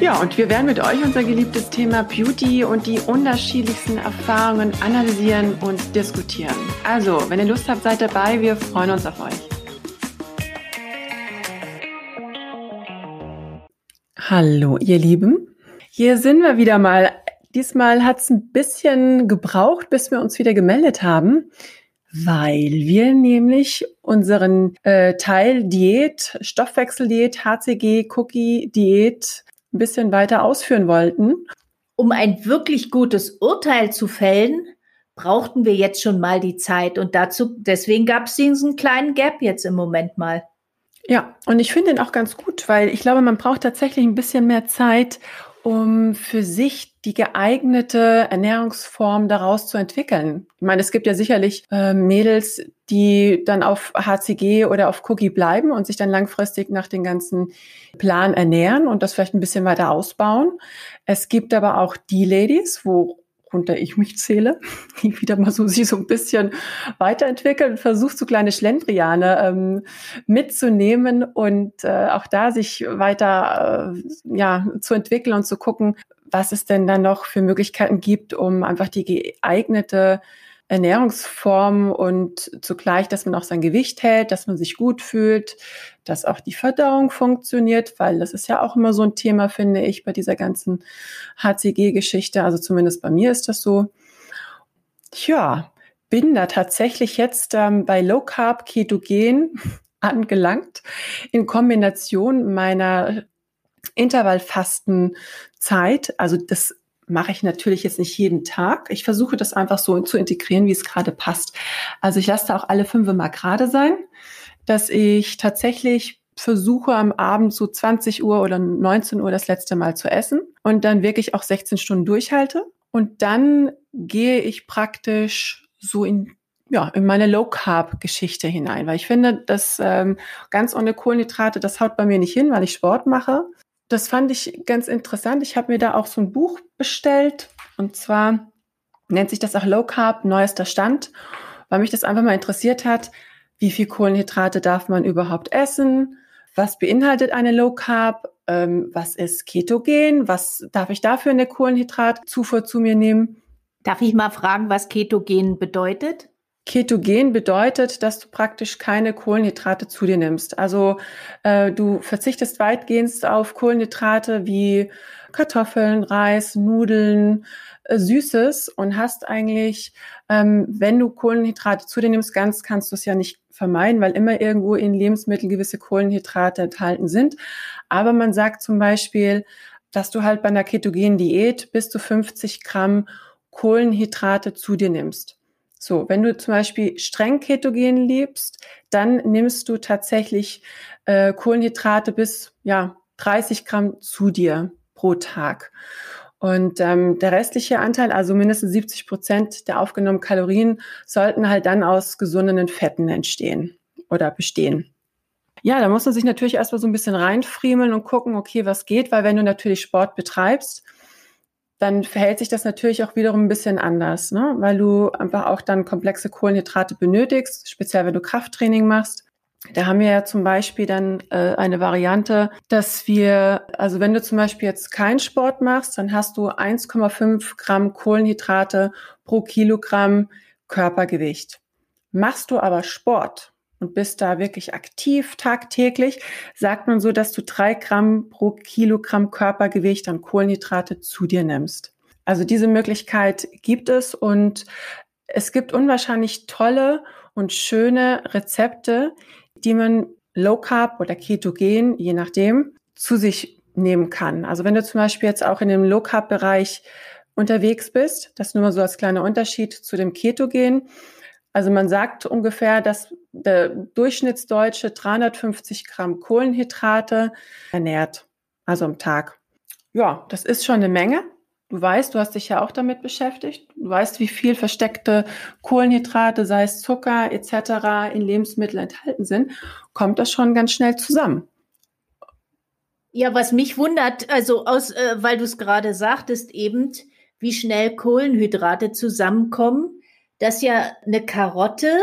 Ja, und wir werden mit euch unser geliebtes Thema Beauty und die unterschiedlichsten Erfahrungen analysieren und diskutieren. Also, wenn ihr Lust habt, seid dabei. Wir freuen uns auf euch. Hallo, ihr Lieben. Hier sind wir wieder mal. Diesmal hat es ein bisschen gebraucht, bis wir uns wieder gemeldet haben, weil wir nämlich unseren äh, Teil Diät, Stoffwechseldiät, HCG, Cookie Diät ein bisschen weiter ausführen wollten. Um ein wirklich gutes Urteil zu fällen, brauchten wir jetzt schon mal die Zeit und dazu, deswegen gab es diesen kleinen Gap jetzt im Moment mal. Ja, und ich finde ihn auch ganz gut, weil ich glaube, man braucht tatsächlich ein bisschen mehr Zeit, um für sich die geeignete Ernährungsform daraus zu entwickeln. Ich meine, es gibt ja sicherlich äh, Mädels, die dann auf HCG oder auf Cookie bleiben und sich dann langfristig nach dem ganzen Plan ernähren und das vielleicht ein bisschen weiter ausbauen. Es gibt aber auch die Ladies, wo worunter ich mich zähle, die wieder mal so sich so ein bisschen weiterentwickeln und versucht, so kleine Schlendriane ähm, mitzunehmen und äh, auch da sich weiter äh, ja, zu entwickeln und zu gucken, was es denn dann noch für Möglichkeiten gibt, um einfach die geeignete Ernährungsform und zugleich, dass man auch sein Gewicht hält, dass man sich gut fühlt, dass auch die Verdauung funktioniert, weil das ist ja auch immer so ein Thema, finde ich, bei dieser ganzen HCG-Geschichte. Also zumindest bei mir ist das so. Tja, bin da tatsächlich jetzt ähm, bei Low Carb Ketogen angelangt in Kombination meiner Intervallfastenzeit. Also das mache ich natürlich jetzt nicht jeden Tag. Ich versuche das einfach so zu integrieren, wie es gerade passt. Also ich lasse da auch alle fünf mal gerade sein, dass ich tatsächlich versuche am Abend so 20 Uhr oder 19 Uhr das letzte Mal zu essen und dann wirklich auch 16 Stunden durchhalte. Und dann gehe ich praktisch so in ja, in meine Low Carb Geschichte hinein, weil ich finde, dass ähm, ganz ohne Kohlenhydrate, das haut bei mir nicht hin, weil ich Sport mache das fand ich ganz interessant. Ich habe mir da auch so ein Buch bestellt und zwar nennt sich das auch Low Carb, neuester Stand, weil mich das einfach mal interessiert hat, wie viel Kohlenhydrate darf man überhaupt essen, was beinhaltet eine Low Carb, ähm, was ist Ketogen, was darf ich dafür eine Kohlenhydratzufuhr zu mir nehmen. Darf ich mal fragen, was Ketogen bedeutet? Ketogen bedeutet, dass du praktisch keine Kohlenhydrate zu dir nimmst. Also äh, du verzichtest weitgehend auf Kohlenhydrate wie Kartoffeln, Reis, Nudeln, äh, Süßes und hast eigentlich, ähm, wenn du Kohlenhydrate zu dir nimmst, ganz kannst du es ja nicht vermeiden, weil immer irgendwo in Lebensmitteln gewisse Kohlenhydrate enthalten sind. Aber man sagt zum Beispiel, dass du halt bei einer ketogenen Diät bis zu 50 Gramm Kohlenhydrate zu dir nimmst. So, wenn du zum Beispiel streng ketogen lebst, dann nimmst du tatsächlich äh, Kohlenhydrate bis ja 30 Gramm zu dir pro Tag. Und ähm, der restliche Anteil, also mindestens 70 Prozent der aufgenommenen Kalorien, sollten halt dann aus gesunden Fetten entstehen oder bestehen. Ja, da muss man sich natürlich erstmal so ein bisschen reinfriemeln und gucken, okay, was geht, weil wenn du natürlich Sport betreibst, dann verhält sich das natürlich auch wiederum ein bisschen anders, ne? weil du einfach auch dann komplexe Kohlenhydrate benötigst, speziell wenn du Krafttraining machst. Da haben wir ja zum Beispiel dann äh, eine Variante, dass wir, also wenn du zum Beispiel jetzt keinen Sport machst, dann hast du 1,5 Gramm Kohlenhydrate pro Kilogramm Körpergewicht. Machst du aber Sport, und bist da wirklich aktiv tagtäglich, sagt man so, dass du drei Gramm pro Kilogramm Körpergewicht an Kohlenhydrate zu dir nimmst. Also diese Möglichkeit gibt es und es gibt unwahrscheinlich tolle und schöne Rezepte, die man Low Carb oder Ketogen, je nachdem, zu sich nehmen kann. Also wenn du zum Beispiel jetzt auch in dem Low Carb Bereich unterwegs bist, das nur mal so als kleiner Unterschied zu dem Ketogen, also man sagt ungefähr, dass der Durchschnittsdeutsche 350 Gramm Kohlenhydrate ernährt, also am Tag. Ja, das ist schon eine Menge. Du weißt, du hast dich ja auch damit beschäftigt. Du weißt, wie viel versteckte Kohlenhydrate, sei es Zucker etc. in Lebensmitteln enthalten sind. Kommt das schon ganz schnell zusammen. Ja, was mich wundert, also aus, äh, weil du es gerade sagtest, eben, wie schnell Kohlenhydrate zusammenkommen, dass ja eine Karotte,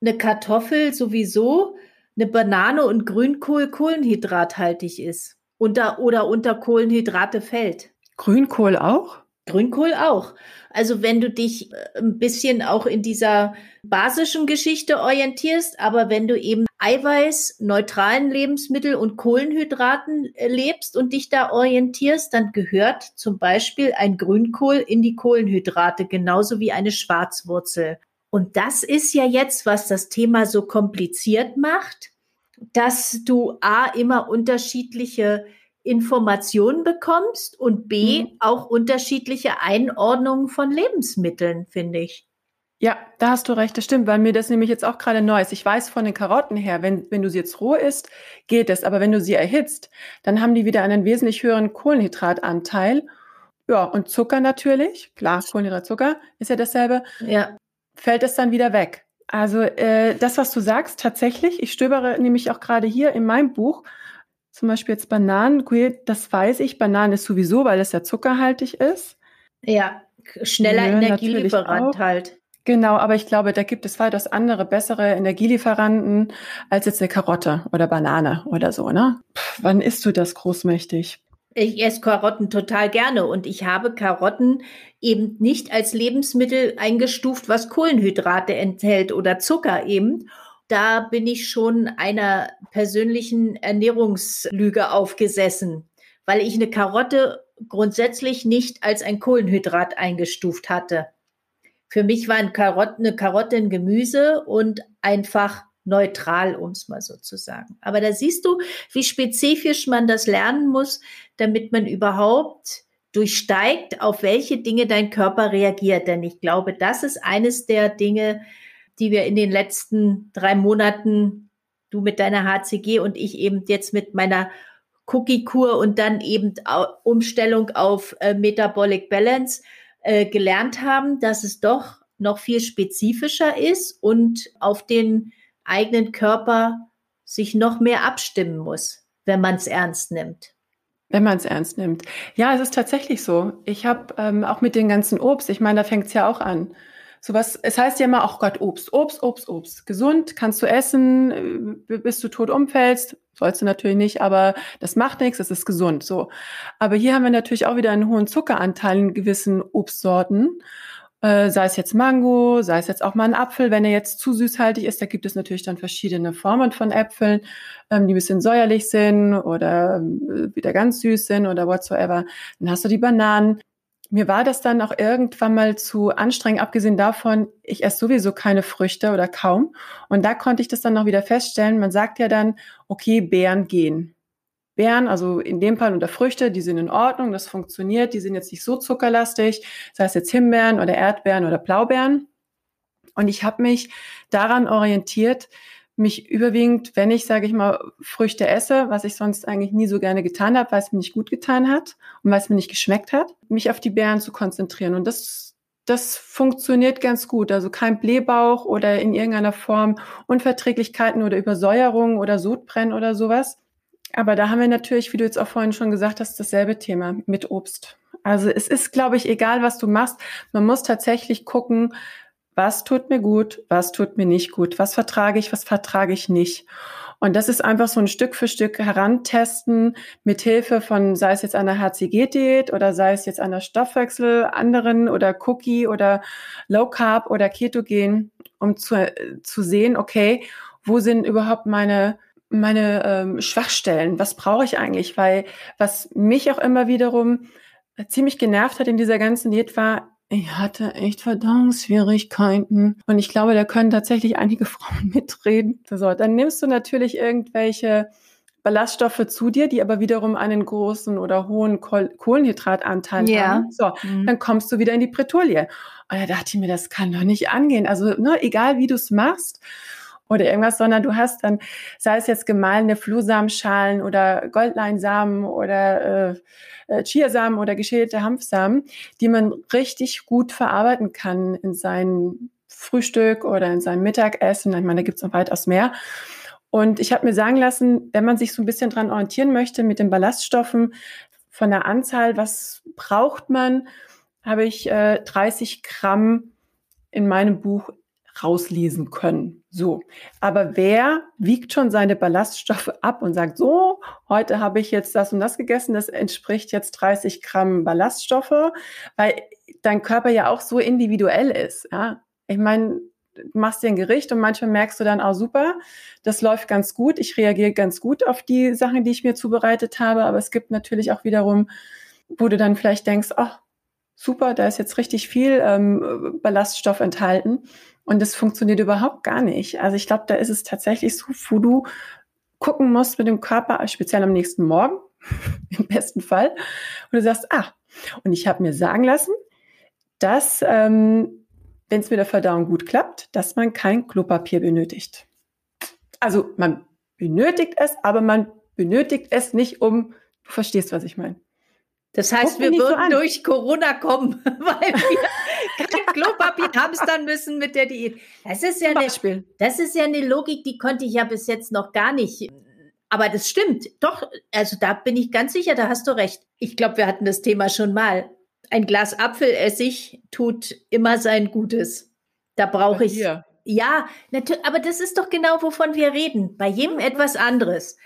eine Kartoffel sowieso, eine Banane und Grünkohl kohlenhydrathaltig ist. Unter, oder unter Kohlenhydrate fällt. Grünkohl auch? Grünkohl auch. Also wenn du dich äh, ein bisschen auch in dieser basischen Geschichte orientierst, aber wenn du eben Eiweiß, neutralen Lebensmittel und Kohlenhydraten äh, lebst und dich da orientierst, dann gehört zum Beispiel ein Grünkohl in die Kohlenhydrate, genauso wie eine Schwarzwurzel. Und das ist ja jetzt, was das Thema so kompliziert macht, dass du A immer unterschiedliche Informationen bekommst und B, mhm. auch unterschiedliche Einordnungen von Lebensmitteln, finde ich. Ja, da hast du recht, das stimmt, weil mir das nämlich jetzt auch gerade neu ist. Ich weiß von den Karotten her, wenn, wenn du sie jetzt roh isst, geht es, aber wenn du sie erhitzt, dann haben die wieder einen wesentlich höheren Kohlenhydratanteil. Ja, und Zucker natürlich, klar, Kohlenhydratzucker ist ja dasselbe. Ja. Fällt es dann wieder weg. Also äh, das, was du sagst, tatsächlich, ich stöbere nämlich auch gerade hier in meinem Buch, zum Beispiel jetzt Bananen, das weiß ich, Bananen ist sowieso, weil es ja zuckerhaltig ist. Ja, schneller Nö, Energielieferant halt. Genau, aber ich glaube, da gibt es weitaus andere, bessere Energielieferanten als jetzt eine Karotte oder Banane oder so, ne? Pff, wann isst du das großmächtig? Ich esse Karotten total gerne und ich habe Karotten eben nicht als Lebensmittel eingestuft, was Kohlenhydrate enthält oder Zucker eben da bin ich schon einer persönlichen Ernährungslüge aufgesessen, weil ich eine Karotte grundsätzlich nicht als ein Kohlenhydrat eingestuft hatte. Für mich war eine Karotte, eine Karotte ein Gemüse und einfach neutral, um es mal so zu sagen. Aber da siehst du, wie spezifisch man das lernen muss, damit man überhaupt durchsteigt, auf welche Dinge dein Körper reagiert. Denn ich glaube, das ist eines der Dinge, die wir in den letzten drei Monaten, du mit deiner HCG und ich eben jetzt mit meiner Cookie-Kur und dann eben Umstellung auf äh, Metabolic Balance äh, gelernt haben, dass es doch noch viel spezifischer ist und auf den eigenen Körper sich noch mehr abstimmen muss, wenn man es ernst nimmt. Wenn man es ernst nimmt. Ja, es ist tatsächlich so. Ich habe ähm, auch mit den ganzen Obst, ich meine, da fängt es ja auch an sowas, es heißt ja immer, ach Gott, Obst, Obst, Obst, Obst. Gesund, kannst du essen, äh, bis du tot umfällst. Sollst du natürlich nicht, aber das macht nichts, es ist gesund, so. Aber hier haben wir natürlich auch wieder einen hohen Zuckeranteil in gewissen Obstsorten. Äh, sei es jetzt Mango, sei es jetzt auch mal ein Apfel, wenn er jetzt zu süßhaltig ist, da gibt es natürlich dann verschiedene Formen von Äpfeln, ähm, die ein bisschen säuerlich sind oder äh, wieder ganz süß sind oder whatsoever. Dann hast du die Bananen, mir war das dann auch irgendwann mal zu anstrengend, abgesehen davon, ich esse sowieso keine Früchte oder kaum. Und da konnte ich das dann noch wieder feststellen. Man sagt ja dann, okay, Beeren gehen. Beeren, also in dem Fall unter Früchte, die sind in Ordnung, das funktioniert, die sind jetzt nicht so zuckerlastig, sei es jetzt Himbeeren oder Erdbeeren oder Blaubeeren. Und ich habe mich daran orientiert, mich überwiegend, wenn ich, sage ich mal, Früchte esse, was ich sonst eigentlich nie so gerne getan habe, weil es mir nicht gut getan hat und weil es mir nicht geschmeckt hat, mich auf die Beeren zu konzentrieren. Und das, das funktioniert ganz gut. Also kein Blähbauch oder in irgendeiner Form Unverträglichkeiten oder Übersäuerung oder Sodbrennen oder sowas. Aber da haben wir natürlich, wie du jetzt auch vorhin schon gesagt hast, dasselbe Thema mit Obst. Also es ist, glaube ich, egal, was du machst. Man muss tatsächlich gucken, was tut mir gut, was tut mir nicht gut, was vertrage ich, was vertrage ich nicht. Und das ist einfach so ein Stück für Stück herantesten mit Hilfe von, sei es jetzt einer HCG-Diät oder sei es jetzt einer Stoffwechsel, anderen oder Cookie oder Low Carb oder Ketogen, um zu, zu sehen, okay, wo sind überhaupt meine meine ähm, Schwachstellen? Was brauche ich eigentlich? Weil was mich auch immer wiederum ziemlich genervt hat in dieser ganzen Diät war, ich hatte echt Verdauungsschwierigkeiten. Und ich glaube, da können tatsächlich einige Frauen mitreden. So, dann nimmst du natürlich irgendwelche Ballaststoffe zu dir, die aber wiederum einen großen oder hohen Kohlenhydratanteil ja. haben. So, mhm. dann kommst du wieder in die Bretouille. Und da dachte ich mir, das kann doch nicht angehen. Also, ne, egal wie du es machst. oder irgendwas, sondern du hast dann, sei es jetzt gemahlene Flohsamenschalen oder Goldleinsamen oder äh, äh, Chiasamen oder geschälte Hanfsamen, die man richtig gut verarbeiten kann in sein Frühstück oder in sein Mittagessen. Ich meine, da gibt's noch weitaus mehr. Und ich habe mir sagen lassen, wenn man sich so ein bisschen dran orientieren möchte mit den Ballaststoffen, von der Anzahl, was braucht man, habe ich äh, 30 Gramm in meinem Buch rauslesen können. So. Aber wer wiegt schon seine Ballaststoffe ab und sagt, so, heute habe ich jetzt das und das gegessen, das entspricht jetzt 30 Gramm Ballaststoffe, weil dein Körper ja auch so individuell ist. Ja? Ich meine, du machst dir ein Gericht und manchmal merkst du dann, auch super, das läuft ganz gut, ich reagiere ganz gut auf die Sachen, die ich mir zubereitet habe, aber es gibt natürlich auch wiederum, wo du dann vielleicht denkst, ach, super, da ist jetzt richtig viel ähm, Ballaststoff enthalten und das funktioniert überhaupt gar nicht. Also ich glaube, da ist es tatsächlich so, wo du gucken musst mit dem Körper, speziell am nächsten Morgen, im besten Fall, und du sagst, ah, und ich habe mir sagen lassen, dass, ähm, wenn es mit der Verdauung gut klappt, dass man kein Klopapier benötigt. Also man benötigt es, aber man benötigt es nicht, um, du verstehst, was ich meine. Das heißt, wir würden so durch Corona kommen, weil wir kein Klopapier hamstern müssen mit der Diät. Das ist, ja eine, das ist ja eine Logik, die konnte ich ja bis jetzt noch gar nicht. Aber das stimmt. Doch, also da bin ich ganz sicher, da hast du recht. Ich glaube, wir hatten das Thema schon mal. Ein Glas Apfelessig tut immer sein Gutes. Da brauche ich. Ja, natürlich, aber das ist doch genau, wovon wir reden. Bei jedem etwas anderes.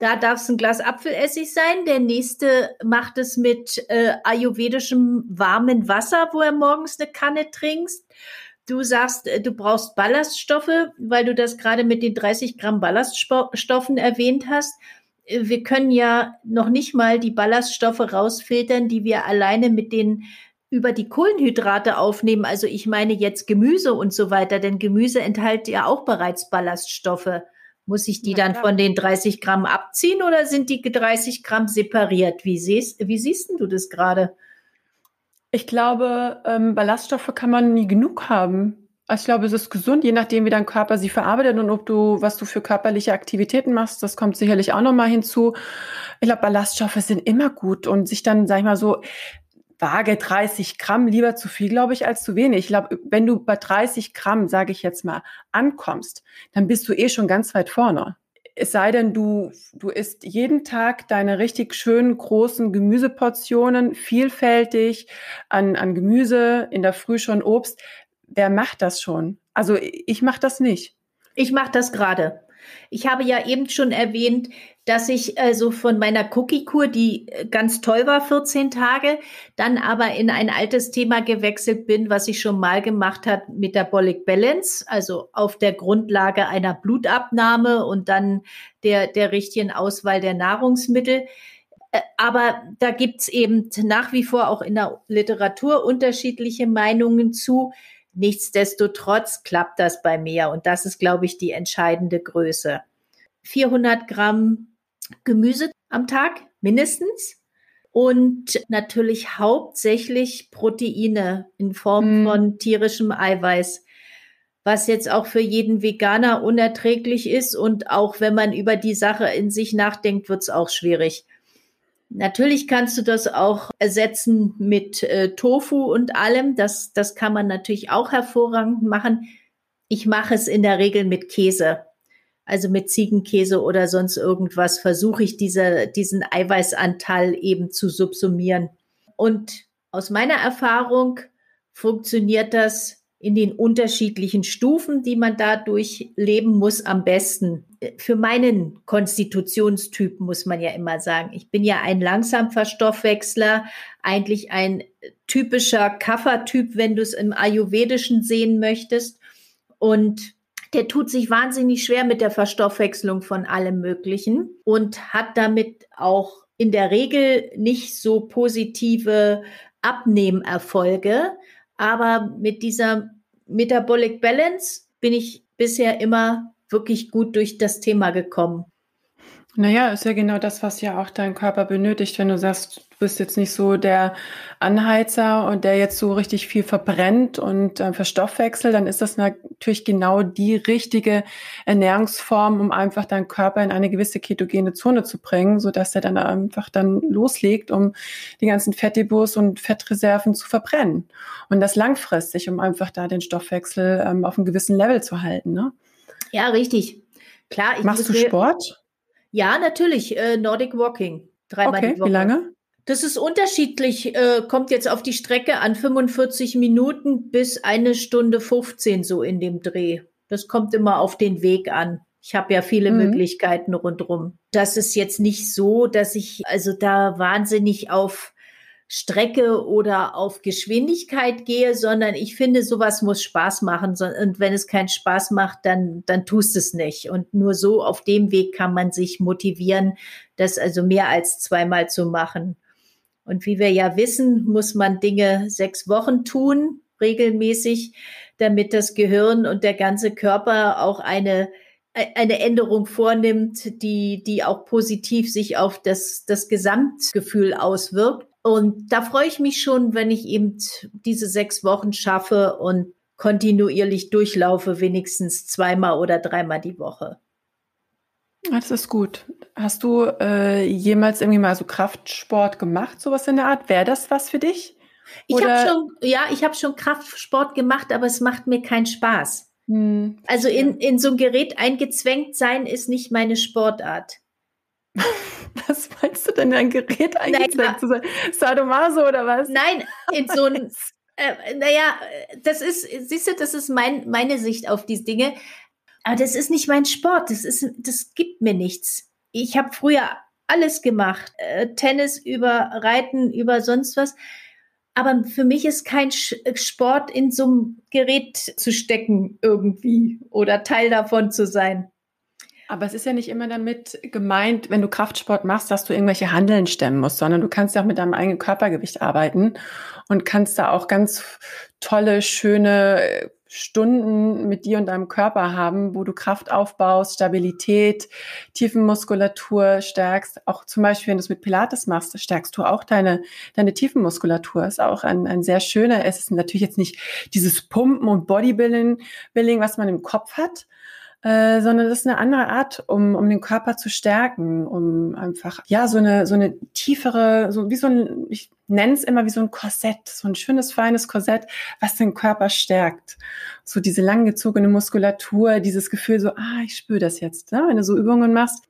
Da darf es ein Glas Apfelessig sein. Der nächste macht es mit äh, ayurvedischem warmen Wasser, wo er morgens eine Kanne trinkst. Du sagst, äh, du brauchst Ballaststoffe, weil du das gerade mit den 30 Gramm Ballaststoffen erwähnt hast. Äh, wir können ja noch nicht mal die Ballaststoffe rausfiltern, die wir alleine mit den über die Kohlenhydrate aufnehmen. Also ich meine jetzt Gemüse und so weiter, denn Gemüse enthält ja auch bereits Ballaststoffe. Muss ich die dann von den 30 Gramm abziehen oder sind die 30 Gramm separiert? Wie siehst, wie siehst du das gerade? Ich glaube, ähm, Ballaststoffe kann man nie genug haben. Also ich glaube, es ist gesund, je nachdem, wie dein Körper sie verarbeitet und ob du, was du für körperliche Aktivitäten machst. Das kommt sicherlich auch nochmal hinzu. Ich glaube, Ballaststoffe sind immer gut und sich dann, sag ich mal so, Waage 30 Gramm, lieber zu viel, glaube ich, als zu wenig. Ich glaube, wenn du bei 30 Gramm, sage ich jetzt mal, ankommst, dann bist du eh schon ganz weit vorne. Es sei denn, du, du isst jeden Tag deine richtig schönen großen Gemüseportionen, vielfältig an, an Gemüse, in der Früh schon Obst. Wer macht das schon? Also ich mache das nicht. Ich mache das gerade. Ich habe ja eben schon erwähnt, dass ich also von meiner Cookie-Kur, die äh, ganz toll war, 14 Tage, dann aber in ein altes Thema gewechselt bin, was ich schon mal gemacht hat, Metabolic Balance, also auf der Grundlage einer Blutabnahme und dann der, der richtigen Auswahl der Nahrungsmittel. Äh, aber da gibt's eben nach wie vor auch in der Literatur unterschiedliche Meinungen zu. Nichtsdestotrotz klappt das bei mir und das ist, glaube ich, die entscheidende Größe. 400 Gramm Gemüse am Tag mindestens und natürlich hauptsächlich Proteine in Form mm. von tierischem Eiweiß, was jetzt auch für jeden Veganer unerträglich ist und auch wenn man über die Sache in sich nachdenkt, wird es auch schwierig. Natürlich kannst du das auch ersetzen mit äh, Tofu und allem. Das, das kann man natürlich auch hervorragend machen. Ich mache es in der Regel mit Käse. Also mit Ziegenkäse oder sonst irgendwas versuche ich diese, diesen Eiweißanteil eben zu subsumieren. Und aus meiner Erfahrung funktioniert das in den unterschiedlichen Stufen, die man dadurch leben muss, am besten. Für meinen Konstitutionstyp muss man ja immer sagen, ich bin ja ein Langsamverstoffwechsler, eigentlich ein typischer Kaffertyp, wenn du es im Ayurvedischen sehen möchtest. Und der tut sich wahnsinnig schwer mit der Verstoffwechslung von allem Möglichen und hat damit auch in der Regel nicht so positive Abnehmerfolge, aber mit dieser Metabolic Balance bin ich bisher immer wirklich gut durch das Thema gekommen. Naja, ist ja genau das, was ja auch dein Körper benötigt, wenn du sagst, du bist jetzt nicht so der Anheizer und der jetzt so richtig viel verbrennt und äh, verstoffwechselt, dann ist das natürlich genau die richtige Ernährungsform, um einfach deinen Körper in eine gewisse ketogene Zone zu bringen, so dass er dann einfach dann loslegt, um die ganzen Fettdepots und Fettreserven zu verbrennen. Und das langfristig, um einfach da den Stoffwechsel ähm, auf einem gewissen Level zu halten. Ne? Ja, richtig. Klar, ich Machst du Sport? Ja, natürlich. Äh, Nordic Walking. Dreimal okay, die Woche. Wie lange? Das ist unterschiedlich, äh, kommt jetzt auf die Strecke an 45 Minuten bis eine Stunde 15 so in dem Dreh. Das kommt immer auf den Weg an. Ich habe ja viele mhm. Möglichkeiten rundrum. Das ist jetzt nicht so, dass ich also da wahnsinnig auf Strecke oder auf Geschwindigkeit gehe, sondern ich finde, sowas muss Spaß machen. Und wenn es keinen Spaß macht, dann, dann tust es nicht. Und nur so auf dem Weg kann man sich motivieren, das also mehr als zweimal zu machen. Und wie wir ja wissen, muss man Dinge sechs Wochen tun, regelmäßig, damit das Gehirn und der ganze Körper auch eine eine Änderung vornimmt, die, die auch positiv sich auf das, das Gesamtgefühl auswirkt. Und da freue ich mich schon, wenn ich eben diese sechs Wochen schaffe und kontinuierlich durchlaufe, wenigstens zweimal oder dreimal die Woche. Das ist gut. Hast du äh, jemals irgendwie mal so Kraftsport gemacht, sowas in der Art? Wäre das was für dich? Ich habe schon, ja, ich habe schon Kraftsport gemacht, aber es macht mir keinen Spaß. Hm. Also in, in so ein Gerät eingezwängt sein ist nicht meine Sportart. Was meinst du denn, ein Gerät eingezeigt zu sein? Sadomaso oder was? Nein, in so ein, äh, naja, das ist, siehst du, das ist mein, meine Sicht auf diese Dinge. Aber das ist nicht mein Sport. Das ist, das gibt mir nichts. Ich habe früher alles gemacht. Äh, Tennis über Reiten, über sonst was. Aber für mich ist kein Sport in so einem Gerät zu stecken irgendwie oder Teil davon zu sein. Aber es ist ja nicht immer damit gemeint, wenn du Kraftsport machst, dass du irgendwelche Handeln stemmen musst, sondern du kannst ja auch mit deinem eigenen Körpergewicht arbeiten und kannst da auch ganz tolle, schöne Stunden mit dir und deinem Körper haben, wo du Kraft aufbaust, Stabilität, Tiefenmuskulatur stärkst. Auch zum Beispiel, wenn du es mit Pilates machst, stärkst du auch deine, deine Tiefenmuskulatur. Ist auch ein, ein sehr schöner, es ist natürlich jetzt nicht dieses Pumpen und Bodybuilding, was man im Kopf hat, äh, sondern das ist eine andere Art, um, um den Körper zu stärken, um einfach, ja, so eine, so eine tiefere, so wie so ein, ich nenne es immer wie so ein Korsett, so ein schönes, feines Korsett, was den Körper stärkt. So diese langgezogene Muskulatur, dieses Gefühl so, ah, ich spüre das jetzt, ne? wenn du so Übungen machst.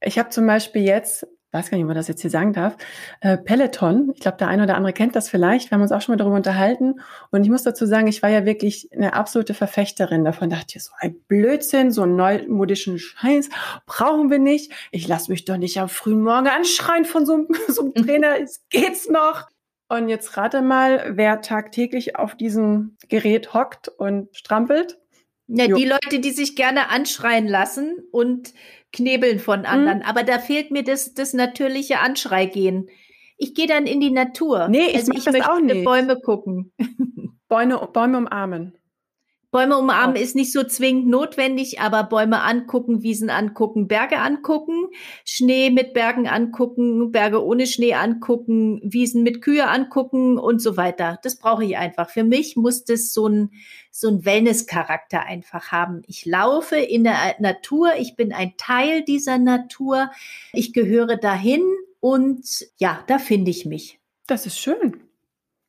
Ich habe zum Beispiel jetzt weiß gar nicht, ob man das jetzt hier sagen darf, äh, Peloton. Ich glaube, der eine oder andere kennt das vielleicht. Wir haben uns auch schon mal darüber unterhalten. Und ich muss dazu sagen, ich war ja wirklich eine absolute Verfechterin davon. Dachte ich, so ein Blödsinn, so einen neumodischen Scheiß brauchen wir nicht. Ich lasse mich doch nicht am frühen Morgen anschreien von so, so einem Trainer. es geht's noch. Und jetzt rate mal, wer tagtäglich auf diesem Gerät hockt und strampelt. Ja, die Leute, die sich gerne anschreien lassen und knebeln von mhm. anderen. Mhm. Aber da fehlt mir das, das natürliche Anschreigehen. Ich gehe dann in die Natur. Nee, ich, also ich möchte auch nicht. Bäume gucken. Bäume, Bäume umarmen. Bäume umarmen ist nicht so zwingend notwendig, aber Bäume angucken, Wiesen angucken, Berge angucken, Schnee mit Bergen angucken, Berge ohne Schnee angucken, Wiesen mit Kühe angucken und so weiter. Das brauche ich einfach. Für mich muss das so ein, so ein Wellness-Charakter einfach haben. Ich laufe in der Natur, ich bin ein Teil dieser Natur, ich gehöre dahin und ja, da finde ich mich. Das ist schön.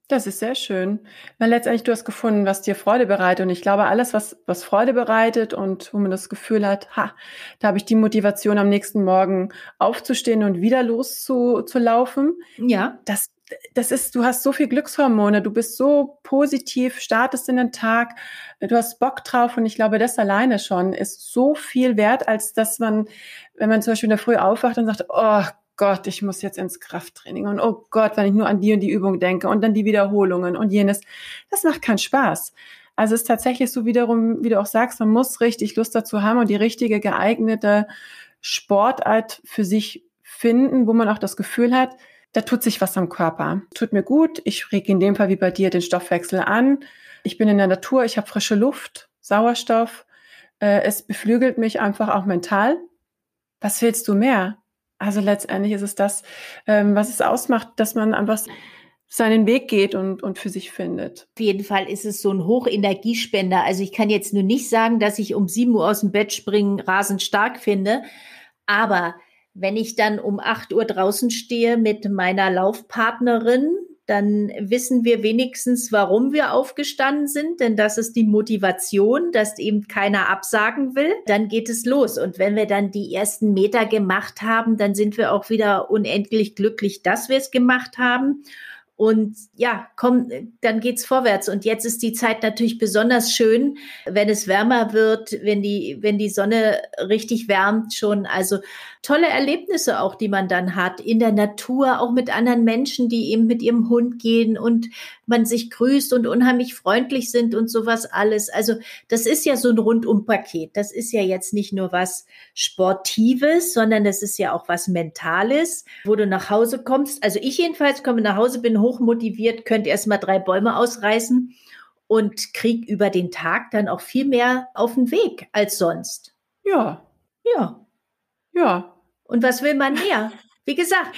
Das ist sehr schön. Weil letztendlich du hast gefunden, was dir Freude bereitet. Und ich glaube, alles, was, was Freude bereitet und wo man das Gefühl hat, ha, da habe ich die Motivation, am nächsten Morgen aufzustehen und wieder loszulaufen. Ja. Das, das ist, du hast so viel Glückshormone, du bist so positiv, startest in den Tag, du hast Bock drauf und ich glaube, das alleine schon ist so viel wert, als dass man, wenn man zum Beispiel in der Früh aufwacht und sagt, oh Gott, ich muss jetzt ins Krafttraining und oh Gott, wenn ich nur an die und die Übung denke und dann die Wiederholungen und jenes, das macht keinen Spaß. Also es ist tatsächlich so wiederum, wie du auch sagst, man muss richtig Lust dazu haben und die richtige geeignete Sportart für sich finden, wo man auch das Gefühl hat, da tut sich was am Körper. Tut mir gut, ich rege in dem Fall wie bei dir den Stoffwechsel an. Ich bin in der Natur, ich habe frische Luft, Sauerstoff. Äh, es beflügelt mich einfach auch mental was willst du mehr? Also letztendlich ist es das, ähm, was es ausmacht, dass man einfach seinen Weg geht und, und für sich findet. Auf jeden Fall ist es so ein Hochenergiespender. Also ich kann jetzt nur nicht sagen, dass ich um 7 Uhr aus dem Bett springen rasend stark finde, aber wenn ich dann um 8 Uhr draußen stehe mit meiner Laufpartnerin, dann wissen wir wenigstens, warum wir aufgestanden sind, denn das ist die Motivation, dass eben keiner absagen will. Dann geht es los. Und wenn wir dann die ersten Meter gemacht haben, dann sind wir auch wieder unendlich glücklich, dass wir es gemacht haben. Und ja, komm, dann geht's vorwärts. Und jetzt ist die Zeit natürlich besonders schön, wenn es wärmer wird, wenn die, wenn die Sonne richtig wärmt schon. Also tolle Erlebnisse auch, die man dann hat in der Natur, auch mit anderen Menschen, die eben mit ihrem Hund gehen und man sich grüßt und unheimlich freundlich sind und sowas alles. Also das ist ja so ein Rundumpaket. Das ist ja jetzt nicht nur was Sportives, sondern das ist ja auch was Mentales, wo du nach Hause kommst. Also ich jedenfalls komme nach Hause, bin hochmotiviert, könnte erst mal drei Bäume ausreißen und krieg über den Tag dann auch viel mehr auf den Weg als sonst. Ja. Ja. Ja. Und was will man mehr? Wie gesagt,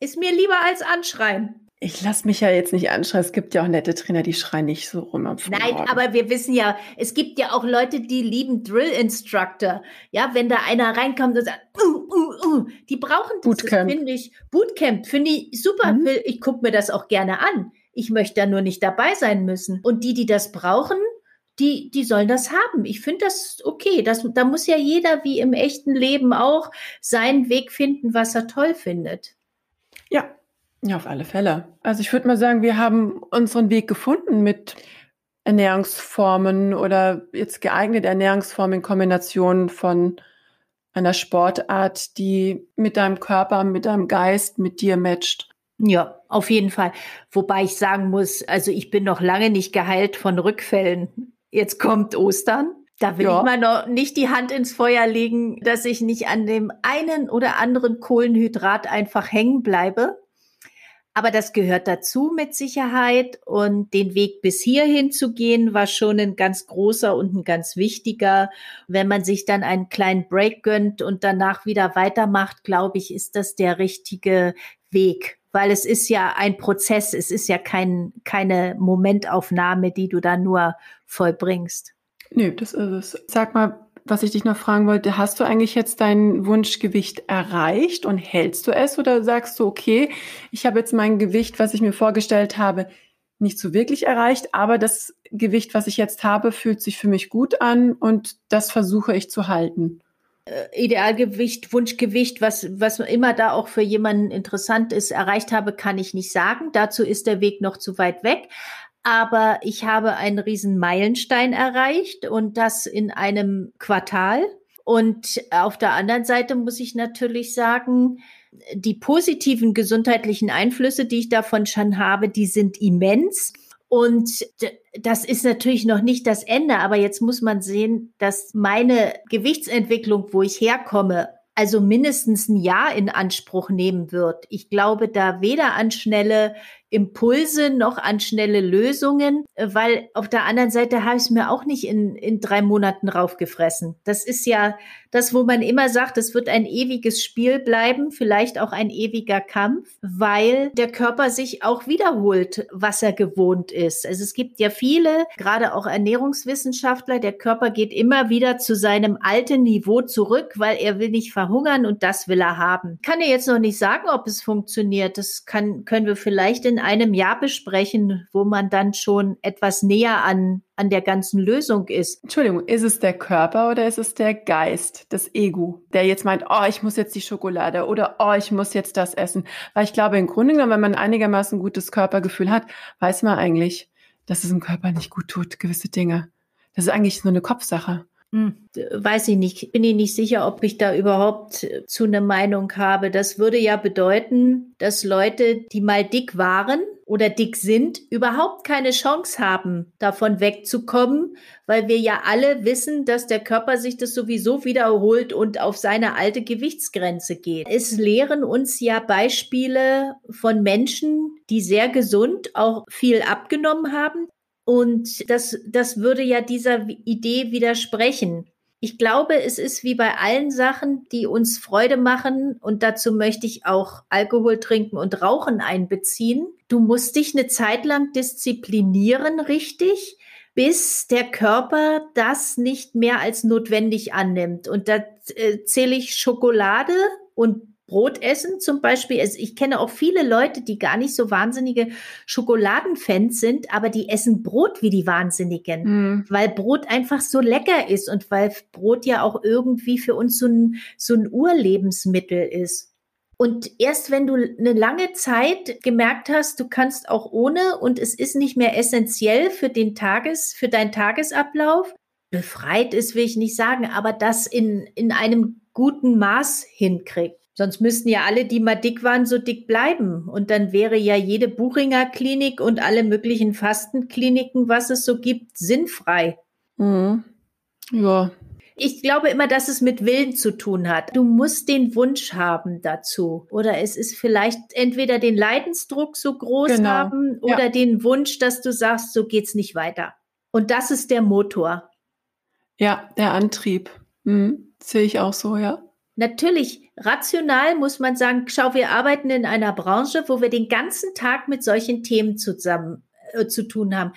ist mir lieber als anschreien. Ich lasse mich ja jetzt nicht anschreien. Es gibt ja auch nette Trainer, die schreien nicht so rum am Nein, aber wir wissen ja, es gibt ja auch Leute, die lieben Drill Instructor. Ja, wenn da einer reinkommt und sagt, uh, uh, uh, die brauchen das, Bootcamp. finde ich. Bootcamp finde ich super. Mhm. Ich gucke mir das auch gerne an. Ich möchte da nur nicht dabei sein müssen. Und die, die das brauchen, die, die sollen das haben. Ich finde das okay. Das, da muss ja jeder wie im echten Leben auch seinen Weg finden, was er toll findet. Ja, ja, auf alle Fälle. Also ich würde mal sagen, wir haben unseren Weg gefunden mit Ernährungsformen oder jetzt geeignete Ernährungsformen in Kombination von einer Sportart, die mit deinem Körper, mit deinem Geist, mit dir matcht. Ja, auf jeden Fall. Wobei ich sagen muss, also ich bin noch lange nicht geheilt von Rückfällen. Jetzt kommt Ostern. Da will ja. ich mal noch nicht die Hand ins Feuer legen, dass ich nicht an dem einen oder anderen Kohlenhydrat einfach hängen bleibe. Aber das gehört dazu mit Sicherheit. Und den Weg bis hierhin zu gehen, war schon ein ganz großer und ein ganz wichtiger. Wenn man sich dann einen kleinen Break gönnt und danach wieder weitermacht, glaube ich, ist das der richtige Weg. Weil es ist ja ein Prozess, es ist ja kein, keine Momentaufnahme, die du da nur vollbringst. Nö, das ist es. Sag mal, was ich dich noch fragen wollte, hast du eigentlich jetzt dein Wunschgewicht erreicht und hältst du es oder sagst du, okay, ich habe jetzt mein Gewicht, was ich mir vorgestellt habe, nicht so wirklich erreicht, aber das Gewicht, was ich jetzt habe, fühlt sich für mich gut an und das versuche ich zu halten. Äh, Idealgewicht, Wunschgewicht, was, was immer da auch für jemanden interessant ist, erreicht habe, kann ich nicht sagen. Dazu ist der Weg noch zu weit weg aber ich habe einen riesen Meilenstein erreicht und das in einem Quartal. Und auf der anderen Seite muss ich natürlich sagen, die positiven gesundheitlichen Einflüsse, die ich davon schon habe, die sind immens. Und das ist natürlich noch nicht das Ende, aber jetzt muss man sehen, dass meine Gewichtsentwicklung, wo ich herkomme, also mindestens ein Jahr in Anspruch nehmen wird. Ich glaube da weder an schnelle Impulse noch an schnelle Lösungen, weil auf der anderen Seite habe ich es mir auch nicht in, in drei Monaten raufgefressen. Das ist ja das, wo man immer sagt, es wird ein ewiges Spiel bleiben, vielleicht auch ein ewiger Kampf, weil der Körper sich auch wiederholt, was er gewohnt ist. Also es gibt ja viele, gerade auch Ernährungswissenschaftler, der Körper geht immer wieder zu seinem alten Niveau zurück, weil er will nicht verhungern und das will er haben. Kann er jetzt noch nicht sagen, ob es funktioniert. Das kann, können wir vielleicht in einem Jahr besprechen, wo man dann schon etwas näher an, an der ganzen Lösung ist. Entschuldigung, ist es der Körper oder ist es der Geist, das Ego, der jetzt meint, oh, ich muss jetzt die Schokolade oder oh, ich muss jetzt das essen? Weil ich glaube, im Grunde genommen, wenn man einigermaßen gutes Körpergefühl hat, weiß man eigentlich, dass es dem Körper nicht gut tut, gewisse Dinge. Das ist eigentlich nur eine Kopfsache. Hm, weiß ich nicht. Bin ich nicht sicher, ob ich da überhaupt zu einer Meinung habe. Das würde ja bedeuten, dass Leute, die mal dick waren oder dick sind, überhaupt keine Chance haben, davon wegzukommen, weil wir ja alle wissen, dass der Körper sich das sowieso wiederholt und auf seine alte Gewichtsgrenze geht. Es lehren uns ja Beispiele von Menschen, die sehr gesund auch viel abgenommen haben, und das, das würde ja dieser Idee widersprechen. Ich glaube, es ist wie bei allen Sachen, die uns Freude machen. Und dazu möchte ich auch Alkohol trinken und Rauchen einbeziehen. Du musst dich eine Zeit lang disziplinieren, richtig? bis der Körper das nicht mehr als notwendig annimmt. Und da äh, zähle ich Schokolade und Brot essen zum Beispiel. Also ich kenne auch viele Leute, die gar nicht so wahnsinnige Schokoladenfans sind, aber die essen Brot wie die Wahnsinnigen, mm. weil Brot einfach so lecker ist und weil Brot ja auch irgendwie für uns so ein, so ein Urlebensmittel ist. Und erst wenn du eine lange Zeit gemerkt hast, du kannst auch ohne und es ist nicht mehr essentiell für den Tages, für deinen Tagesablauf, befreit ist, will ich nicht sagen, aber das in, in einem guten Maß hinkriegt. Sonst müssten ja alle, die mal dick waren, so dick bleiben. Und dann wäre ja jede Buchinger Klinik und alle möglichen Fastenkliniken, was es so gibt, sinnfrei. Mhm. Ja. Ich glaube immer, dass es mit Willen zu tun hat. Du musst den Wunsch haben dazu. Oder es ist vielleicht entweder den Leidensdruck so groß genau. haben oder ja. den Wunsch, dass du sagst, so geht's nicht weiter. Und das ist der Motor. Ja, der Antrieb. Mhm. Sehe ich auch so, ja. Natürlich, rational muss man sagen, schau, wir arbeiten in einer Branche, wo wir den ganzen Tag mit solchen Themen zusammen äh, zu tun haben.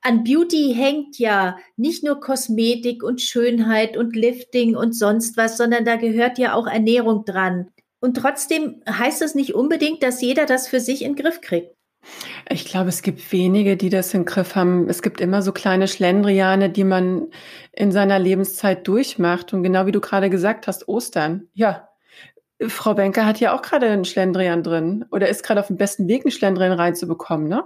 An Beauty hängt ja nicht nur Kosmetik und Schönheit und Lifting und sonst was, sondern da gehört ja auch Ernährung dran. Und trotzdem heißt das nicht unbedingt, dass jeder das für sich in den Griff kriegt. Ich glaube, es gibt wenige, die das im Griff haben. Es gibt immer so kleine Schlendriane, die man in seiner Lebenszeit durchmacht. Und genau wie du gerade gesagt hast, Ostern. Ja, Frau Benker hat ja auch gerade einen Schlendrian drin oder ist gerade auf dem besten Weg, einen Schlendrian reinzubekommen, ne?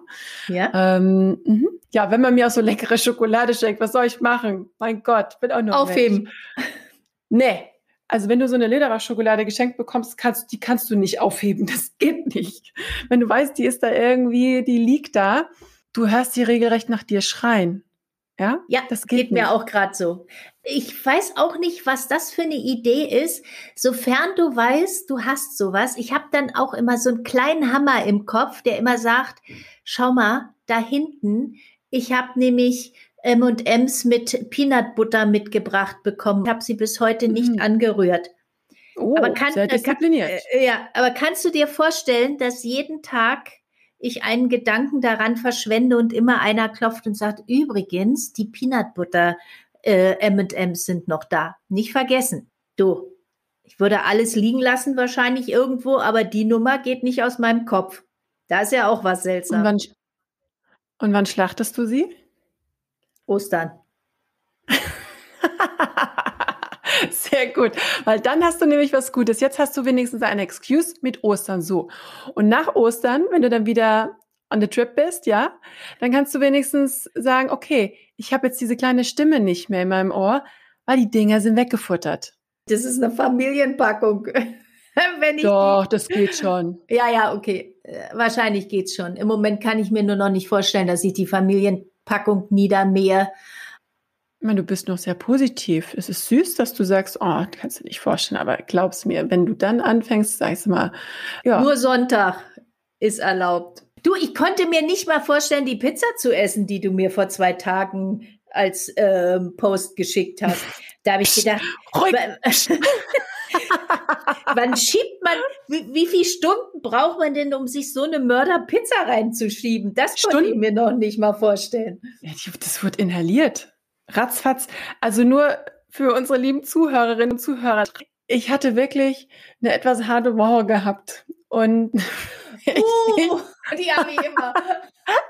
Ja. Ähm, mhm. ja, wenn man mir auch so leckere Schokolade schenkt, was soll ich machen? Mein Gott, bin auch nur Aufheben. Mensch. Nee, also wenn du so eine Lederer-Schokolade geschenkt bekommst, kannst, die kannst du nicht aufheben. Das geht nicht. Wenn du weißt, die ist da irgendwie, die liegt da, du hörst die regelrecht nach dir schreien. Ja, ja das geht, geht mir auch gerade so. Ich weiß auch nicht, was das für eine Idee ist. Sofern du weißt, du hast sowas. Ich habe dann auch immer so einen kleinen Hammer im Kopf, der immer sagt, schau mal, da hinten, ich habe nämlich M&M's mit Peanut Butter mitgebracht bekommen. Ich habe sie bis heute nicht mm. angerührt. Oh, aber kann, sehr diszipliniert. Äh, ja, aber kannst du dir vorstellen, dass jeden Tag ich einen Gedanken daran verschwende und immer einer klopft und sagt, übrigens, die Peanut Butter äh, M&M's sind noch da. Nicht vergessen. Du, ich würde alles liegen lassen wahrscheinlich irgendwo, aber die Nummer geht nicht aus meinem Kopf. Da ist ja auch was seltsam. Und wann, und wann schlachtest du sie? Ostern. Sehr gut, weil dann hast du nämlich was Gutes. Jetzt hast du wenigstens eine Excuse mit Ostern so. Und nach Ostern, wenn du dann wieder on the trip bist, ja, dann kannst du wenigstens sagen, okay, ich habe jetzt diese kleine Stimme nicht mehr in meinem Ohr, weil die Dinger sind weggefuttert. Das ist eine Familienpackung. Wenn ich Doch, das geht schon. Ja, ja, okay. Wahrscheinlich geht's schon. Im Moment kann ich mir nur noch nicht vorstellen, dass ich die Familien Packung Niedermeer. Ich meine, du bist noch sehr positiv. Es ist süß, dass du sagst, oh, kannst du nicht vorstellen, aber glaub's mir, wenn du dann anfängst, sagst du mal, ja. Nur Sonntag ist erlaubt. Du, ich konnte mir nicht mal vorstellen, die Pizza zu essen, die du mir vor zwei Tagen als ähm, Post geschickt hast. Da habe ich gedacht, Wann schiebt man, wie, wie viele Stunden braucht man denn, um sich so eine Mörderpizza reinzuschieben? Das konnte ich mir noch nicht mal vorstellen. Ja, das wird inhaliert. Ratzfatz. Also nur für unsere lieben Zuhörerinnen und Zuhörer. Ich hatte wirklich eine etwas harte Woche gehabt. Und uh, die ich immer.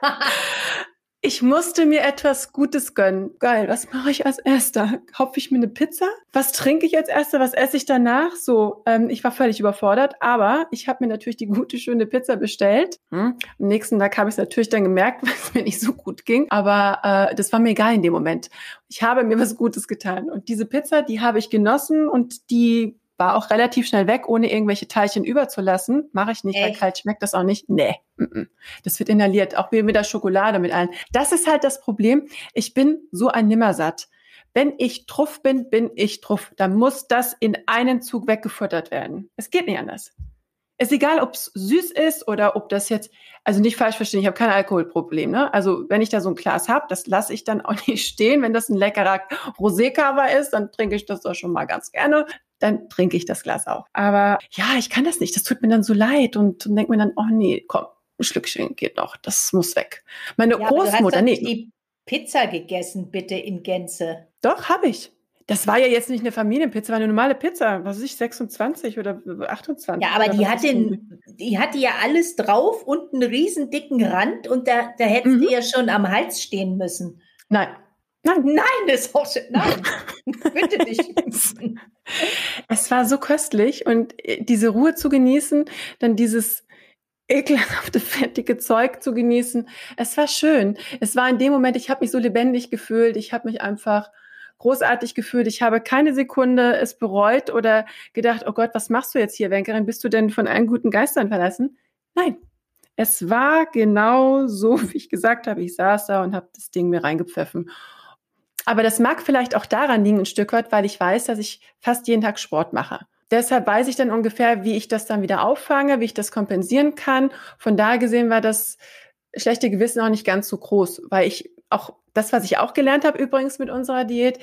Ich musste mir etwas Gutes gönnen. Geil, was mache ich als erster? Kaufe ich mir eine Pizza? Was trinke ich als erster? Was esse ich danach? So, ähm, ich war völlig überfordert, aber ich habe mir natürlich die gute, schöne Pizza bestellt. Hm. Am nächsten Tag habe ich es natürlich dann gemerkt, weil es mir nicht so gut ging. Aber äh, das war mir egal in dem Moment. Ich habe mir was Gutes getan. Und diese Pizza, die habe ich genossen und die war auch relativ schnell weg, ohne irgendwelche Teilchen überzulassen. Mache ich nicht, Echt? weil kalt schmeckt das auch nicht. Nee, das wird inhaliert, auch wie mit der Schokolade, mit allen. Das ist halt das Problem. Ich bin so ein Nimmersatt. Wenn ich Truff bin, bin ich Truff. Dann muss das in einen Zug weggefuttert werden. Es geht nicht anders. ist egal, ob es süß ist oder ob das jetzt, also nicht falsch verstehen, ich habe kein Alkoholproblem. Ne? Also wenn ich da so ein Glas habe, das lasse ich dann auch nicht stehen. Wenn das ein leckerer Rosé-Cover ist, dann trinke ich das doch schon mal ganz gerne. Dann trinke ich das Glas auch. Aber ja, ich kann das nicht. Das tut mir dann so leid und, und denke mir dann, oh nee, komm, ein Schlückchen geht noch. Das muss weg. Meine ja, Großmutter, nee. Die Pizza gegessen, bitte in Gänze. Doch, habe ich. Das war ja jetzt nicht eine Familienpizza, war eine normale Pizza, was weiß ich, 26 oder 28. Ja, aber die hatte, die hatte ja alles drauf und einen riesen dicken Rand und da, da hätten mhm. ja schon am Hals stehen müssen. Nein. Nein, nein, das ist auch schön. Nein, bitte nicht. es war so köstlich und äh, diese Ruhe zu genießen, dann dieses ekelhafte, fettige Zeug zu genießen. Es war schön. Es war in dem Moment, ich habe mich so lebendig gefühlt. Ich habe mich einfach großartig gefühlt. Ich habe keine Sekunde es bereut oder gedacht, oh Gott, was machst du jetzt hier, Wenkerin? Bist du denn von allen guten Geistern verlassen? Nein. Es war genau so, wie ich gesagt habe. Ich saß da und habe das Ding mir reingepfiffen. Aber das mag vielleicht auch daran liegen, ein Stück weit, weil ich weiß, dass ich fast jeden Tag Sport mache. Deshalb weiß ich dann ungefähr, wie ich das dann wieder auffange, wie ich das kompensieren kann. Von daher gesehen war das schlechte Gewissen auch nicht ganz so groß, weil ich auch das, was ich auch gelernt habe übrigens mit unserer Diät,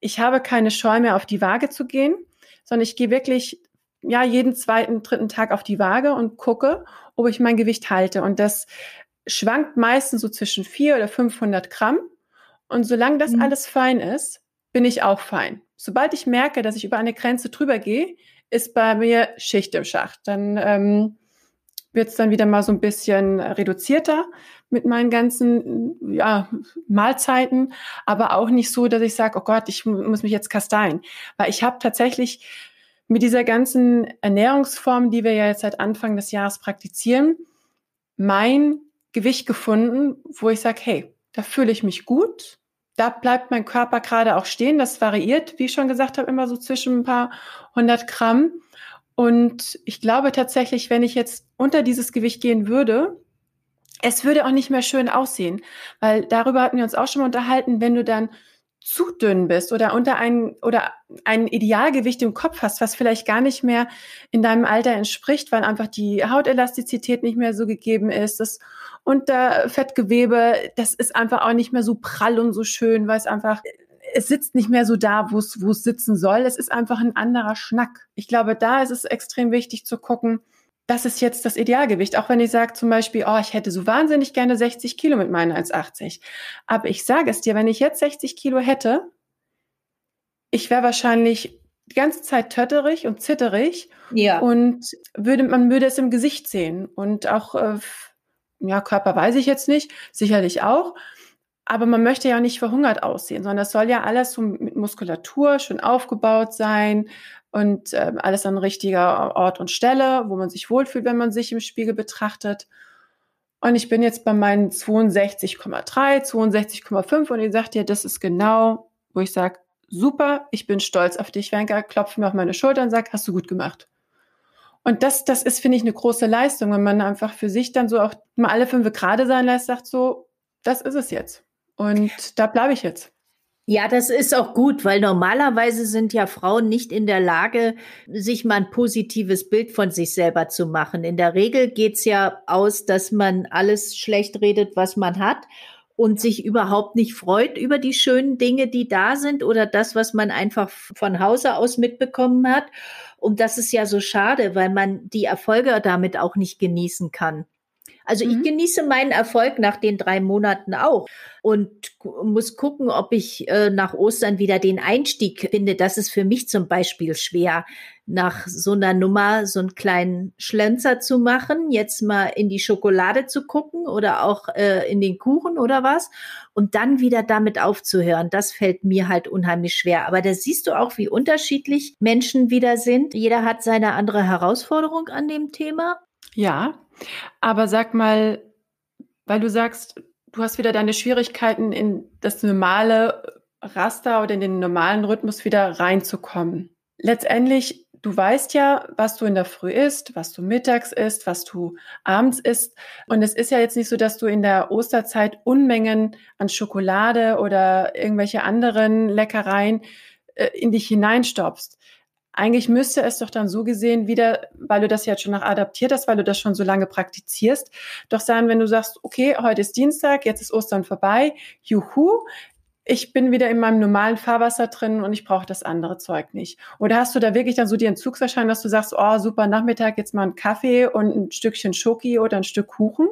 ich habe keine Scheu mehr auf die Waage zu gehen, sondern ich gehe wirklich ja jeden zweiten, dritten Tag auf die Waage und gucke, ob ich mein Gewicht halte. Und das schwankt meistens so zwischen vier oder 500 Gramm. Und solange das mhm. alles fein ist, bin ich auch fein. Sobald ich merke, dass ich über eine Grenze drüber gehe, ist bei mir Schicht im Schacht. Dann ähm, wird es dann wieder mal so ein bisschen reduzierter mit meinen ganzen ja, Mahlzeiten, aber auch nicht so, dass ich sage, oh Gott, ich muss mich jetzt kasteien. Weil ich habe tatsächlich mit dieser ganzen Ernährungsform, die wir ja jetzt seit Anfang des Jahres praktizieren, mein Gewicht gefunden, wo ich sage, hey, da fühle ich mich gut, da bleibt mein Körper gerade auch stehen. Das variiert, wie ich schon gesagt habe, immer so zwischen ein paar hundert Gramm. Und ich glaube tatsächlich, wenn ich jetzt unter dieses Gewicht gehen würde, es würde auch nicht mehr schön aussehen, weil darüber hatten wir uns auch schon mal unterhalten, wenn du dann zu dünn bist oder unter ein oder ein Idealgewicht im Kopf hast, was vielleicht gar nicht mehr in deinem Alter entspricht, weil einfach die Hautelastizität nicht mehr so gegeben ist, das unter Fettgewebe, das ist einfach auch nicht mehr so prall und so schön, weil es einfach es sitzt nicht mehr so da, wo es wo es sitzen soll. Es ist einfach ein anderer Schnack. Ich glaube, da ist es extrem wichtig zu gucken, das ist jetzt das Idealgewicht. Auch wenn ich sage zum Beispiel, oh, ich hätte so wahnsinnig gerne 60 Kilo mit meinen 1,80. Aber ich sage es dir, wenn ich jetzt 60 Kilo hätte, ich wäre wahrscheinlich die ganze Zeit tötterig und zitterig. Ja. Und würde, man würde es im Gesicht sehen. Und auch, äh, ja, Körper weiß ich jetzt nicht, sicherlich auch. Aber man möchte ja nicht verhungert aussehen, sondern das soll ja alles so mit Muskulatur schon aufgebaut sein, und äh, alles an richtiger Ort und Stelle, wo man sich wohlfühlt, wenn man sich im Spiegel betrachtet. Und ich bin jetzt bei meinen 62,3, 62,5 und ihr sagt ja, das ist genau, wo ich sage, super, ich bin stolz auf dich, Wenker, klopfe mir auf meine Schulter und sagt, hast du gut gemacht. Und das, das ist, finde ich, eine große Leistung, wenn man einfach für sich dann so auch mal alle fünf gerade sein lässt, sagt so, das ist es jetzt. Und da bleibe ich jetzt. Ja, das ist auch gut, weil normalerweise sind ja Frauen nicht in der Lage, sich mal ein positives Bild von sich selber zu machen. In der Regel geht's ja aus, dass man alles schlecht redet, was man hat und sich überhaupt nicht freut über die schönen Dinge, die da sind oder das, was man einfach von Hause aus mitbekommen hat. Und das ist ja so schade, weil man die Erfolge damit auch nicht genießen kann. Also mhm. ich genieße meinen Erfolg nach den drei Monaten auch und muss gucken, ob ich äh, nach Ostern wieder den Einstieg finde. Das ist für mich zum Beispiel schwer, nach so einer Nummer so einen kleinen Schlenzer zu machen, jetzt mal in die Schokolade zu gucken oder auch äh, in den Kuchen oder was und dann wieder damit aufzuhören. Das fällt mir halt unheimlich schwer. Aber da siehst du auch, wie unterschiedlich Menschen wieder sind. Jeder hat seine andere Herausforderung an dem Thema. Ja, aber sag mal, weil du sagst, du hast wieder deine Schwierigkeiten in das normale Raster oder in den normalen Rhythmus wieder reinzukommen. Letztendlich, du weißt ja, was du in der Früh isst, was du mittags isst, was du abends isst. Und es ist ja jetzt nicht so, dass du in der Osterzeit Unmengen an Schokolade oder irgendwelche anderen Leckereien äh, in dich hineinstopfst. Eigentlich müsste es doch dann so gesehen wieder, weil du das jetzt schon nach adaptiert hast, weil du das schon so lange praktizierst, doch sein, wenn du sagst, okay, heute ist Dienstag, jetzt ist Ostern vorbei, juhu, ich bin wieder in meinem normalen Fahrwasser drin und ich brauche das andere Zeug nicht. Oder hast du da wirklich dann so die Entzugserscheinung, dass du sagst, oh, super, Nachmittag jetzt mal einen Kaffee und ein Stückchen Schoki oder ein Stück Kuchen?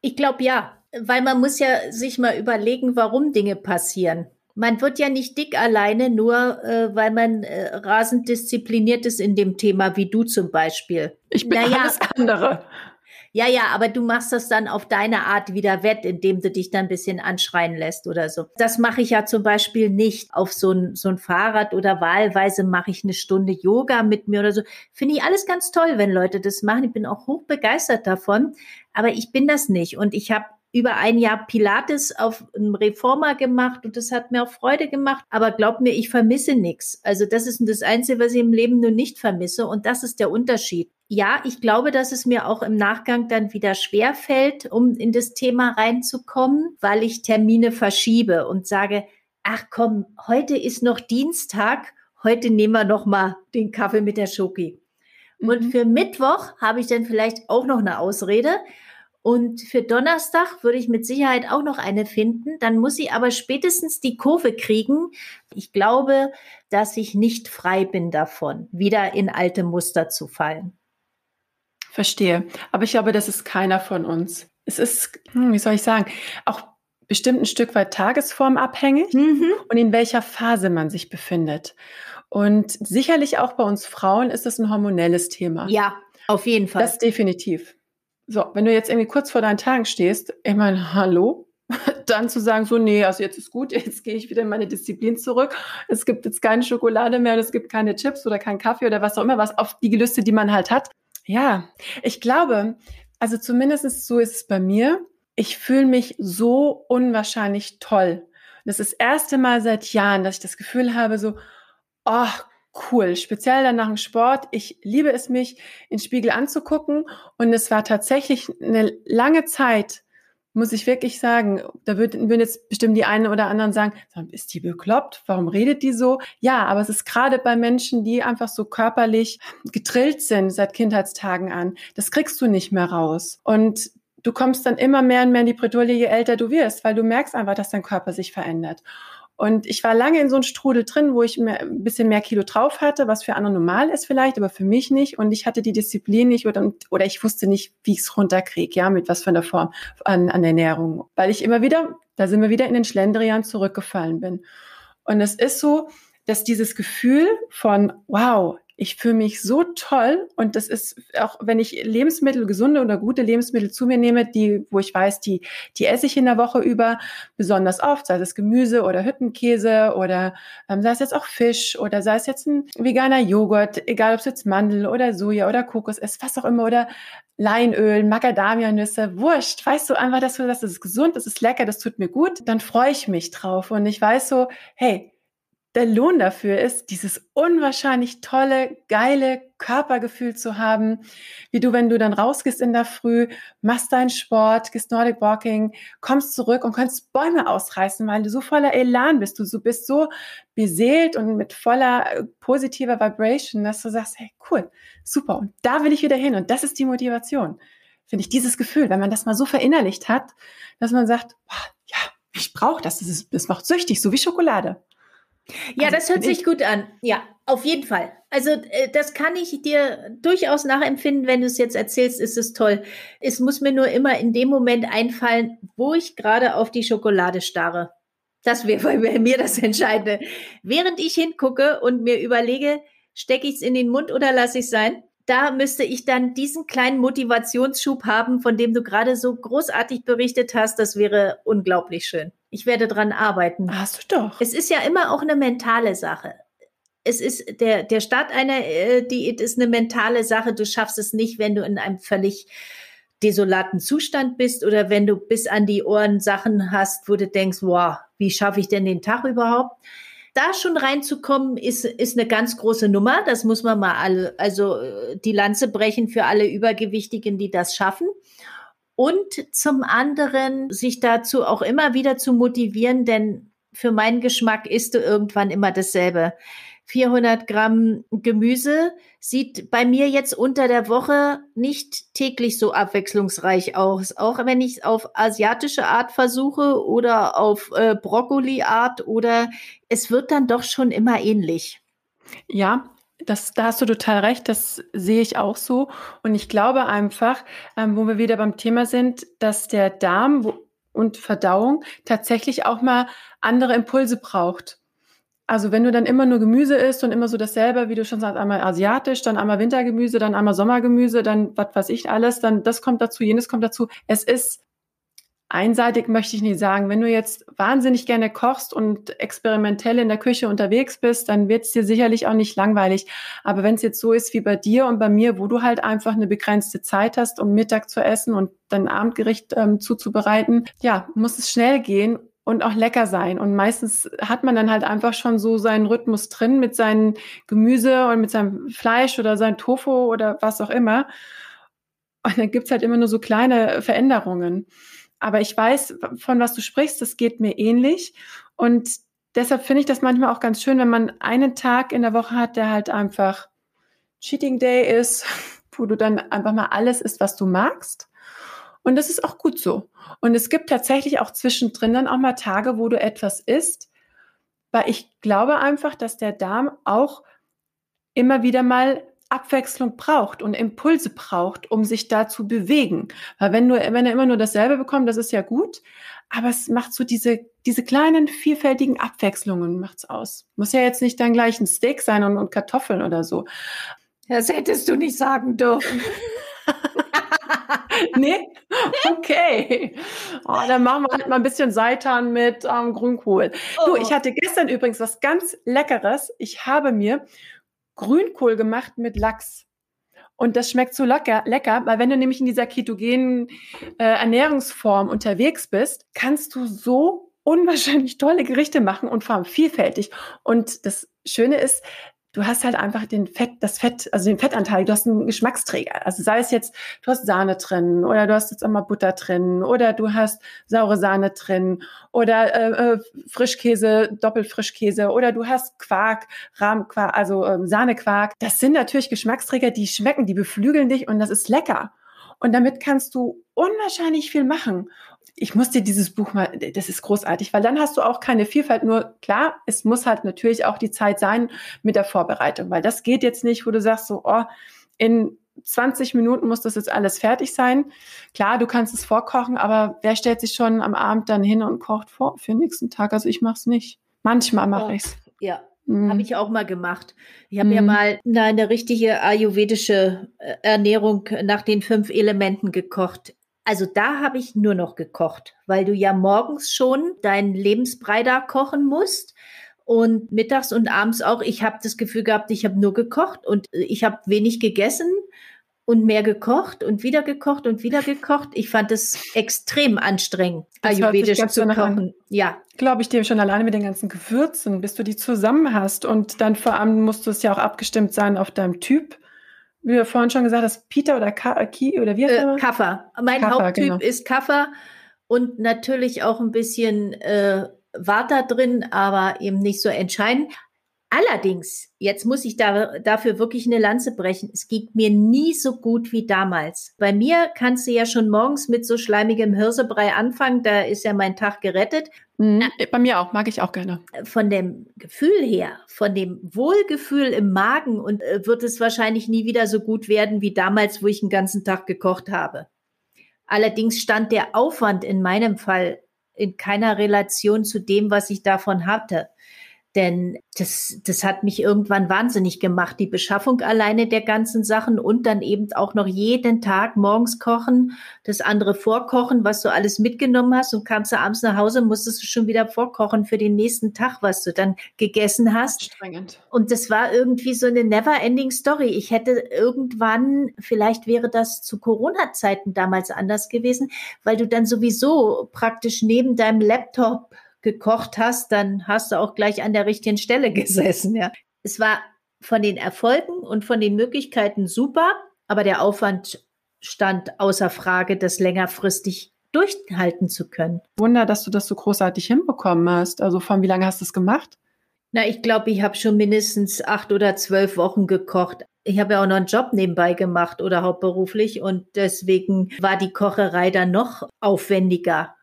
Ich glaube ja, weil man muss ja sich mal überlegen, warum Dinge passieren. Man wird ja nicht dick alleine, nur äh, weil man äh, rasend diszipliniert ist in dem Thema, wie du zum Beispiel. Ich bin naja, alles andere. Ja, ja, aber du machst das dann auf deine Art wieder wett, indem du dich dann ein bisschen anschreien lässt oder so. Das mache ich ja zum Beispiel nicht auf so ein, so ein Fahrrad oder wahlweise mache ich eine Stunde Yoga mit mir oder so. Finde ich alles ganz toll, wenn Leute das machen. Ich bin auch hoch begeistert davon, aber ich bin das nicht und ich habe über ein Jahr Pilates auf einem Reformer gemacht und das hat mir auch Freude gemacht. Aber glaub mir, ich vermisse nichts. Also das ist das Einzige, was ich im Leben nur nicht vermisse und das ist der Unterschied. Ja, ich glaube, dass es mir auch im Nachgang dann wieder schwer fällt, um in das Thema reinzukommen, weil ich Termine verschiebe und sage, ach komm, heute ist noch Dienstag, heute nehmen wir noch mal den Kaffee mit der Schoki. Mhm. Und für Mittwoch habe ich dann vielleicht auch noch eine Ausrede, und für Donnerstag würde ich mit Sicherheit auch noch eine finden. Dann muss sie aber spätestens die Kurve kriegen. Ich glaube, dass ich nicht frei bin davon, wieder in alte Muster zu fallen. Verstehe. Aber ich glaube, das ist keiner von uns. Es ist, hm, wie soll ich sagen, auch bestimmt ein Stück weit tagesformabhängig mhm. und in welcher Phase man sich befindet. Und sicherlich auch bei uns Frauen ist das ein hormonelles Thema. Ja, auf jeden Fall. Das definitiv. So, wenn du jetzt irgendwie kurz vor deinen Tagen stehst, ich meine, hallo, dann zu sagen, so, nee, also jetzt ist gut, jetzt gehe ich wieder in meine Disziplin zurück. Es gibt jetzt keine Schokolade mehr und es gibt keine Chips oder keinen Kaffee oder was auch immer, was auf die Gelüste, die man halt hat. Ja, ich glaube, also zumindest so ist es bei mir. Ich fühle mich so unwahrscheinlich toll. Das ist das erste Mal seit Jahren, dass ich das Gefühl habe, so, oh cool, speziell dann nach dem Sport. Ich liebe es, mich in Spiegel anzugucken. Und es war tatsächlich eine lange Zeit, muss ich wirklich sagen, da würden, würden jetzt bestimmt die einen oder anderen sagen, ist die bekloppt? Warum redet die so? Ja, aber es ist gerade bei Menschen, die einfach so körperlich getrillt sind seit Kindheitstagen an. Das kriegst du nicht mehr raus. Und du kommst dann immer mehr und mehr in die Bredouille, je älter du wirst, weil du merkst einfach, dass dein Körper sich verändert. Und ich war lange in so einem Strudel drin, wo ich mehr, ein bisschen mehr Kilo drauf hatte, was für andere normal ist vielleicht, aber für mich nicht. Und ich hatte die Disziplin nicht oder, oder ich wusste nicht, wie ich es runterkriege, ja, mit was für einer Form an, an Ernährung. Weil ich immer wieder, da sind wir wieder in den Schlendrian zurückgefallen bin. Und es ist so, dass dieses Gefühl von, wow, ich fühle mich so toll und das ist auch, wenn ich Lebensmittel, gesunde oder gute Lebensmittel zu mir nehme, die, wo ich weiß, die, die esse ich in der Woche über besonders oft, sei es Gemüse oder Hüttenkäse oder ähm, sei es jetzt auch Fisch oder sei es jetzt ein veganer Joghurt, egal ob es jetzt Mandel oder Soja oder Kokos ist, was auch immer oder Leinöl, Macadamia-Nüsse, wurscht. Weißt du einfach, dass du das ist gesund, das ist lecker, das tut mir gut, dann freue ich mich drauf und ich weiß so, hey, der Lohn dafür ist, dieses unwahrscheinlich tolle, geile Körpergefühl zu haben, wie du, wenn du dann rausgehst in der Früh, machst deinen Sport, gehst Nordic Walking, kommst zurück und kannst Bäume ausreißen, weil du so voller Elan bist. Du, bist so beseelt und mit voller äh, positiver Vibration, dass du sagst, hey, cool, super. Und da will ich wieder hin. Und das ist die Motivation. Finde ich dieses Gefühl, wenn man das mal so verinnerlicht hat, dass man sagt, boah, ja, ich brauche das. Das, ist, das macht süchtig, so wie Schokolade. Ja, also, das hört sich gut an. Ja, auf jeden Fall. Also äh, das kann ich dir durchaus nachempfinden, wenn du es jetzt erzählst, ist es toll. Es muss mir nur immer in dem Moment einfallen, wo ich gerade auf die Schokolade starre. Das wäre bei mir das Entscheidende. Während ich hingucke und mir überlege, stecke ich es in den Mund oder lasse ich es sein, da müsste ich dann diesen kleinen Motivationsschub haben, von dem du gerade so großartig berichtet hast. Das wäre unglaublich schön. Ich werde dran arbeiten. Hast du doch. Es ist ja immer auch eine mentale Sache. Es ist der, der Start einer äh, Diät ist eine mentale Sache. Du schaffst es nicht, wenn du in einem völlig desolaten Zustand bist oder wenn du bis an die Ohren Sachen hast, wo du denkst, wow, wie schaffe ich denn den Tag überhaupt? da schon reinzukommen, ist, ist eine ganz große Nummer. Das muss man mal alle, also äh, die Lanze brechen für alle Übergewichtigen, die das schaffen. Und zum anderen sich dazu auch immer wieder zu motivieren, denn für meinen Geschmack isst du irgendwann immer dasselbe. 400 Gramm Gemüse sieht bei mir jetzt unter der Woche nicht täglich so abwechslungsreich aus. Auch wenn ich auf asiatische Art versuche oder auf äh, Brokkoli-Art oder es wird dann doch schon immer ähnlich. Ja, das, da hast du total recht, das sehe ich auch so. Und ich glaube einfach, ähm, wo wir wieder beim Thema sind, dass der Darm und Verdauung tatsächlich auch mal andere Impulse braucht. Also wenn du dann immer nur Gemüse isst und immer so dasselbe, wie du schon sagst, einmal asiatisch, dann einmal Wintergemüse, dann einmal Sommergemüse, dann was weiß ich alles, dann das kommt dazu, jenes kommt dazu. Es ist einseitig möchte ich nicht sagen. Wenn du jetzt wahnsinnig gerne kochst und experimentell in der Küche unterwegs bist, dann wird es dir sicherlich auch nicht langweilig. Aber wenn es jetzt so ist wie bei dir und bei mir, wo du halt einfach eine begrenzte Zeit hast, um Mittag zu essen und dein Abendgericht ähm, zuzubereiten, ja, muss es schnell gehen und auch lecker sein. Und meistens hat man dann halt einfach schon so seinen Rhythmus drin mit seinem Gemüse und mit seinem Fleisch oder sein Tofu oder was auch immer. Und dann gibt's halt immer nur so kleine Veränderungen. Aber ich weiß, von was du sprichst, das geht mir ähnlich. Und deshalb finde ich das manchmal auch ganz schön, wenn man einen Tag in der Woche hat, der halt einfach Cheating Day ist, wo du dann einfach mal alles isst, was du magst. Und das ist auch gut so. Und es gibt tatsächlich auch zwischendrin dann auch mal Tage, wo du etwas isst, weil ich glaube einfach, dass der Darm auch immer wieder mal Abwechslung braucht und Impulse braucht, um sich da zu bewegen. Weil wenn du, wenn er immer nur dasselbe bekommt, das ist ja gut, aber es macht so diese, diese kleinen, vielfältigen Abwechslungen macht's aus. Muss ja jetzt nicht dann gleich ein Steak sein und, und Kartoffeln oder so. Das hättest du nicht sagen dürfen. nee? Okay. Oh, dann machen wir halt mal ein bisschen Seitan mit ähm, Grünkohl. Oh. Du, ich hatte gestern übrigens was ganz Leckeres. Ich habe mir Grünkohl gemacht mit Lachs. Und das schmeckt so lecker, lecker, weil wenn du nämlich in dieser ketogenen äh, Ernährungsform unterwegs bist, kannst du so unwahrscheinlich tolle Gerichte machen und vor allem vielfältig. Und das Schöne ist, du hast halt einfach den Fett, das Fett, also den Fettanteil, du hast einen Geschmacksträger. Also sei es jetzt, du hast Sahne drin oder du hast jetzt auch mal Butter drin oder du hast saure Sahne drin oder äh, äh, Frischkäse, Doppelfrischkäse oder du hast Quark, Rahmquark, also äh, Sahnequark. Das sind natürlich Geschmacksträger, die schmecken, die beflügeln dich und das ist lecker. Und damit kannst du unwahrscheinlich viel machen ich muss dir dieses Buch mal, das ist großartig, weil dann hast du auch keine Vielfalt. Nur klar, es muss halt natürlich auch die Zeit sein mit der Vorbereitung, weil das geht jetzt nicht, wo du sagst so, oh, in 20 Minuten muss das jetzt alles fertig sein. Klar, du kannst es vorkochen, aber wer stellt sich schon am Abend dann hin und kocht vor für den nächsten Tag? Also ich mache es nicht. Manchmal mache oh, ich's. Ja, Mhm. Habe ich auch mal gemacht. Ich habe mhm. ja mal eine richtige ayurvedische äh, Ernährung nach den fünf Elementen gekocht. Also da habe ich nur noch gekocht, weil du ja morgens schon deinen Lebensbrei da kochen musst und mittags und abends auch. Ich habe das Gefühl gehabt, ich habe nur gekocht und ich habe wenig gegessen und mehr gekocht und wieder gekocht und wieder gekocht. Ich fand es extrem anstrengend, das ayurvedisch zu kochen. Ja. Glaube ich dir schon alleine mit den ganzen Gewürzen, bis du die zusammen hast. Und dann vor allem musst du es ja auch abgestimmt sein auf deinem Typ wie du vorhin schon gesagt hast, Peter oder Ki oder wie heißt äh, Kaffer. Mein Kaffer, Haupttyp genau. ist Kaffer und natürlich auch ein bisschen äh, Water drin, aber eben nicht so entscheidend. Allerdings, jetzt muss ich da, dafür wirklich eine Lanze brechen. Es geht mir nie so gut wie damals. Bei mir kannst du ja schon morgens mit so schleimigem Hirsebrei anfangen. Da ist ja mein Tag gerettet. Mhm, bei mir auch, mag ich auch gerne. Von dem Gefühl her, von dem Wohlgefühl im Magen und äh, wird es wahrscheinlich nie wieder so gut werden wie damals, wo ich den ganzen Tag gekocht habe. Allerdings stand der Aufwand in meinem Fall in keiner Relation zu dem, was ich davon hatte. Denn das, das hat mich irgendwann wahnsinnig gemacht, die Beschaffung alleine der ganzen Sachen und dann eben auch noch jeden Tag morgens kochen, das andere vorkochen, was du alles mitgenommen hast und kamst du abends nach Hause, musstest du schon wieder vorkochen für den nächsten Tag, was du dann gegessen hast. Anstrengend. Und das war irgendwie so eine never-ending Story. Ich hätte irgendwann, vielleicht wäre das zu Corona-Zeiten damals anders gewesen, weil du dann sowieso praktisch neben deinem Laptop gekocht hast, dann hast du auch gleich an der richtigen Stelle gesessen. Ja. Es war von den Erfolgen und von den Möglichkeiten super, aber der Aufwand stand außer Frage, das längerfristig durchhalten zu können. Wunder, dass du das so großartig hinbekommen hast. Also von wie lange hast du es gemacht? Na, ich glaube, ich habe schon mindestens acht oder zwölf Wochen gekocht. Ich habe ja auch noch einen Job nebenbei gemacht oder hauptberuflich und deswegen war die Kocherei dann noch aufwendiger.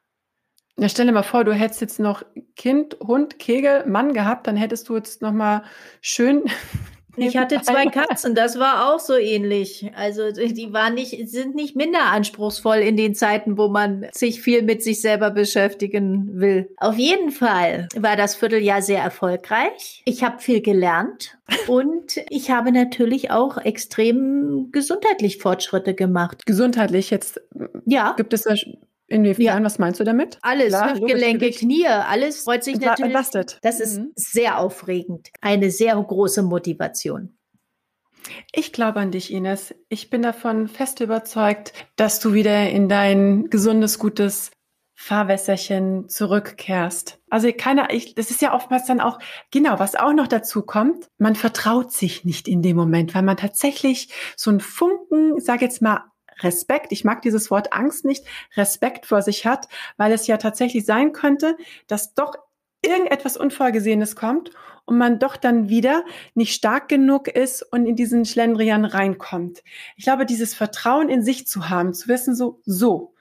Ja, stell dir mal vor, du hättest jetzt noch Kind, Hund, Kegel, Mann gehabt, dann hättest du jetzt noch mal schön ich hatte zwei Katzen, das war auch so ähnlich. Also die waren nicht, sind nicht minder anspruchsvoll in den Zeiten, wo man sich viel mit sich selber beschäftigen will. Auf jeden Fall war das Vierteljahr sehr erfolgreich. Ich habe viel gelernt und ich habe natürlich auch extrem gesundheitlich Fortschritte gemacht. Gesundheitlich jetzt? Ja. Gibt es da Inwiefern? Ja. Was meinst du damit? Alles, Klar, Hüftgelenke, Knie, alles freut sich natürlich. Entlastet. Das ist mhm. sehr aufregend. Eine sehr große Motivation. Ich glaube an dich, Ines. Ich bin davon fest überzeugt, dass du wieder in dein gesundes, gutes Fahrwässerchen zurückkehrst. Also keiner, ich, das ist ja oftmals dann auch, genau, was auch noch dazu kommt, man vertraut sich nicht in dem Moment, weil man tatsächlich so einen Funken, sag jetzt mal, Respekt, ich mag dieses Wort Angst nicht, Respekt vor sich hat, weil es ja tatsächlich sein könnte, dass doch irgendetwas Unvorgesehenes kommt und man doch dann wieder nicht stark genug ist und in diesen Schlendrian reinkommt. Ich glaube, dieses Vertrauen in sich zu haben, zu wissen, so, so,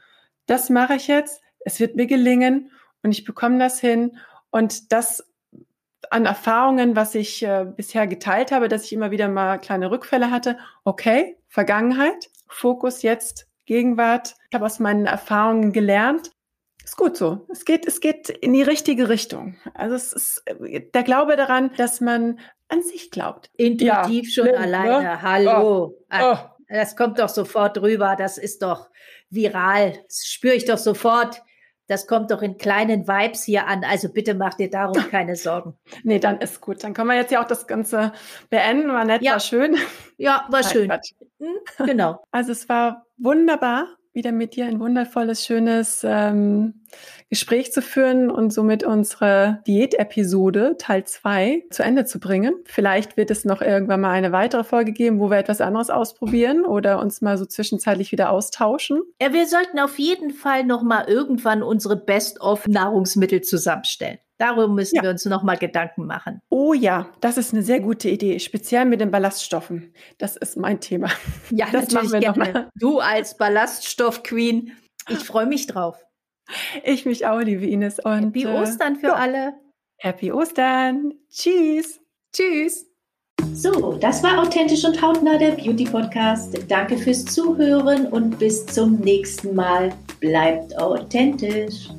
das mache ich jetzt, es wird mir gelingen und ich bekomme das hin und das an Erfahrungen, was ich äh, bisher geteilt habe, dass ich immer wieder mal kleine Rückfälle hatte. Okay, Vergangenheit, Fokus jetzt, Gegenwart. Ich habe aus meinen Erfahrungen gelernt. Ist gut so. Es geht, es geht in die richtige Richtung. Also es ist der Glaube daran, dass man an sich glaubt. Intuitiv ja, schon ne, alleine. Ne? Hallo. Oh, oh. Das kommt doch sofort rüber. Das ist doch viral. Das spüre ich doch sofort. Das kommt doch in kleinen Vibes hier an. Also bitte mach dir darum keine Sorgen. nee, dann ist gut. Dann können wir jetzt ja auch das Ganze beenden. War nett, ja. war schön. Ja, war schön. Hm, genau. Also es war wunderbar wieder mit dir ein wundervolles, schönes ähm, Gespräch zu führen und somit unsere Diät-Episode Teil 2 zu Ende zu bringen. Vielleicht wird es noch irgendwann mal eine weitere Folge geben, wo wir etwas anderes ausprobieren oder uns mal so zwischenzeitlich wieder austauschen. Ja, wir sollten auf jeden Fall noch mal irgendwann unsere Best-of-Nahrungsmittel zusammenstellen. Darüber müssen ja. wir uns noch mal Gedanken machen. Oh ja, das ist eine sehr gute Idee, speziell mit den Ballaststoffen. Das ist mein Thema. Ja, das machen wir gerne. noch mal. Du als Ballaststoff-Queen, ich freue mich drauf. Ich mich auch, liebe Ines. Und, Happy äh, Ostern für ja. alle. Happy Ostern. Tschüss. Tschüss. So, das war Authentisch und Hautnah, der Beauty Podcast. Danke fürs Zuhören und bis zum nächsten Mal. Bleibt authentisch.